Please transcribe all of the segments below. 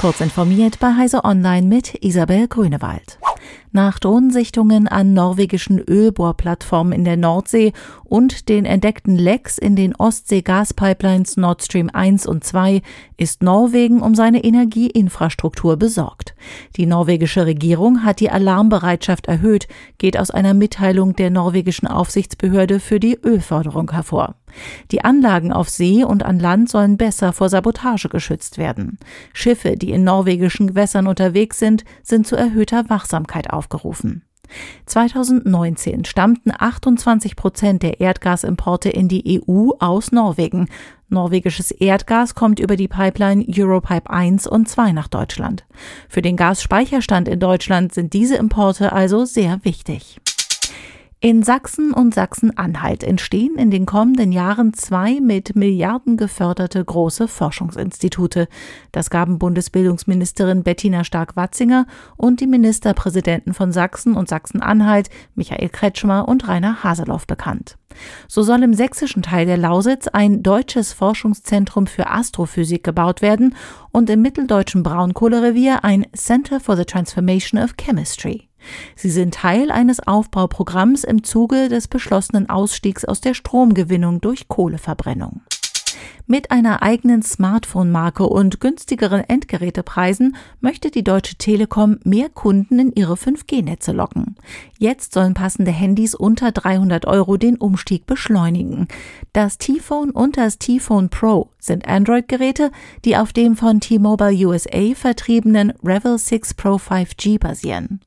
Kurz informiert bei Heise Online mit Isabel Grünewald. Nach Drohnensichtungen an norwegischen Ölbohrplattformen in der Nordsee und den entdeckten Lecks in den Ostsee-Gaspipelines Nord Stream 1 und 2 ist Norwegen um seine Energieinfrastruktur besorgt. Die norwegische Regierung hat die Alarmbereitschaft erhöht, geht aus einer Mitteilung der norwegischen Aufsichtsbehörde für die Ölförderung hervor. Die Anlagen auf See und an Land sollen besser vor Sabotage geschützt werden. Schiffe, die in norwegischen Gewässern unterwegs sind, sind zu erhöhter Wachsamkeit aufgerufen. 2019 stammten 28 Prozent der Erdgasimporte in die EU aus Norwegen. Norwegisches Erdgas kommt über die Pipeline Europipe 1 und 2 nach Deutschland. Für den Gasspeicherstand in Deutschland sind diese Importe also sehr wichtig. In Sachsen und Sachsen-Anhalt entstehen in den kommenden Jahren zwei mit Milliarden geförderte große Forschungsinstitute. Das gaben Bundesbildungsministerin Bettina Stark-Watzinger und die Ministerpräsidenten von Sachsen und Sachsen-Anhalt, Michael Kretschmer und Rainer Haseloff bekannt. So soll im sächsischen Teil der Lausitz ein deutsches Forschungszentrum für Astrophysik gebaut werden und im mitteldeutschen Braunkohlerevier ein Center for the Transformation of Chemistry. Sie sind Teil eines Aufbauprogramms im Zuge des beschlossenen Ausstiegs aus der Stromgewinnung durch Kohleverbrennung. Mit einer eigenen Smartphone-Marke und günstigeren Endgerätepreisen möchte die Deutsche Telekom mehr Kunden in ihre 5G-Netze locken. Jetzt sollen passende Handys unter 300 Euro den Umstieg beschleunigen. Das T-Phone und das T-Phone Pro sind Android-Geräte, die auf dem von T-Mobile USA vertriebenen Revel 6 Pro 5G basieren.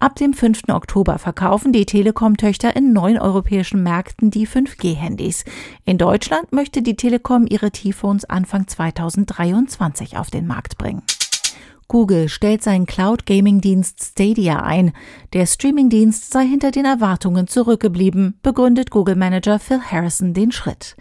Ab dem 5. Oktober verkaufen die Telekom-Töchter in neun europäischen Märkten die 5G-Handys. In Deutschland möchte die Telekom ihre T-Phones Anfang 2023 auf den Markt bringen. Google stellt seinen Cloud-Gaming-Dienst Stadia ein. Der Streaming-Dienst sei hinter den Erwartungen zurückgeblieben, begründet Google-Manager Phil Harrison den Schritt.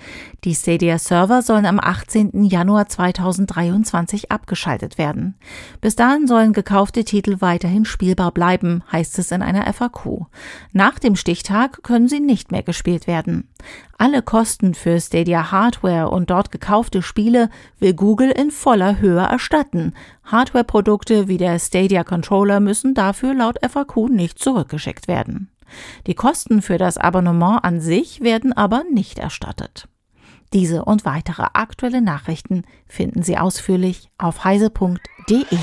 Die Stadia-Server sollen am 18. Januar 2023 abgeschaltet werden. Bis dahin sollen gekaufte Titel weiterhin spielbar bleiben, heißt es in einer FAQ. Nach dem Stichtag können sie nicht mehr gespielt werden. Alle Kosten für Stadia Hardware und dort gekaufte Spiele will Google in voller Höhe erstatten. Hardware-Produkte wie der Stadia Controller müssen dafür laut FAQ nicht zurückgeschickt werden. Die Kosten für das Abonnement an sich werden aber nicht erstattet. Diese und weitere aktuelle Nachrichten finden Sie ausführlich auf heise.de.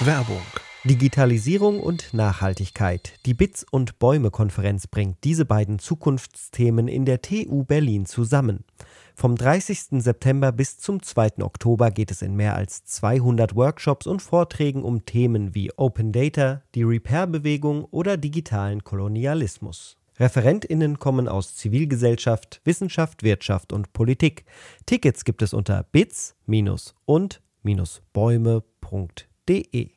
Werbung Digitalisierung und Nachhaltigkeit. Die Bits und Bäume Konferenz bringt diese beiden Zukunftsthemen in der TU Berlin zusammen. Vom 30. September bis zum 2. Oktober geht es in mehr als 200 Workshops und Vorträgen um Themen wie Open Data, die Repair-Bewegung oder digitalen Kolonialismus. ReferentInnen kommen aus Zivilgesellschaft, Wissenschaft, Wirtschaft und Politik. Tickets gibt es unter bits- und-bäume.de.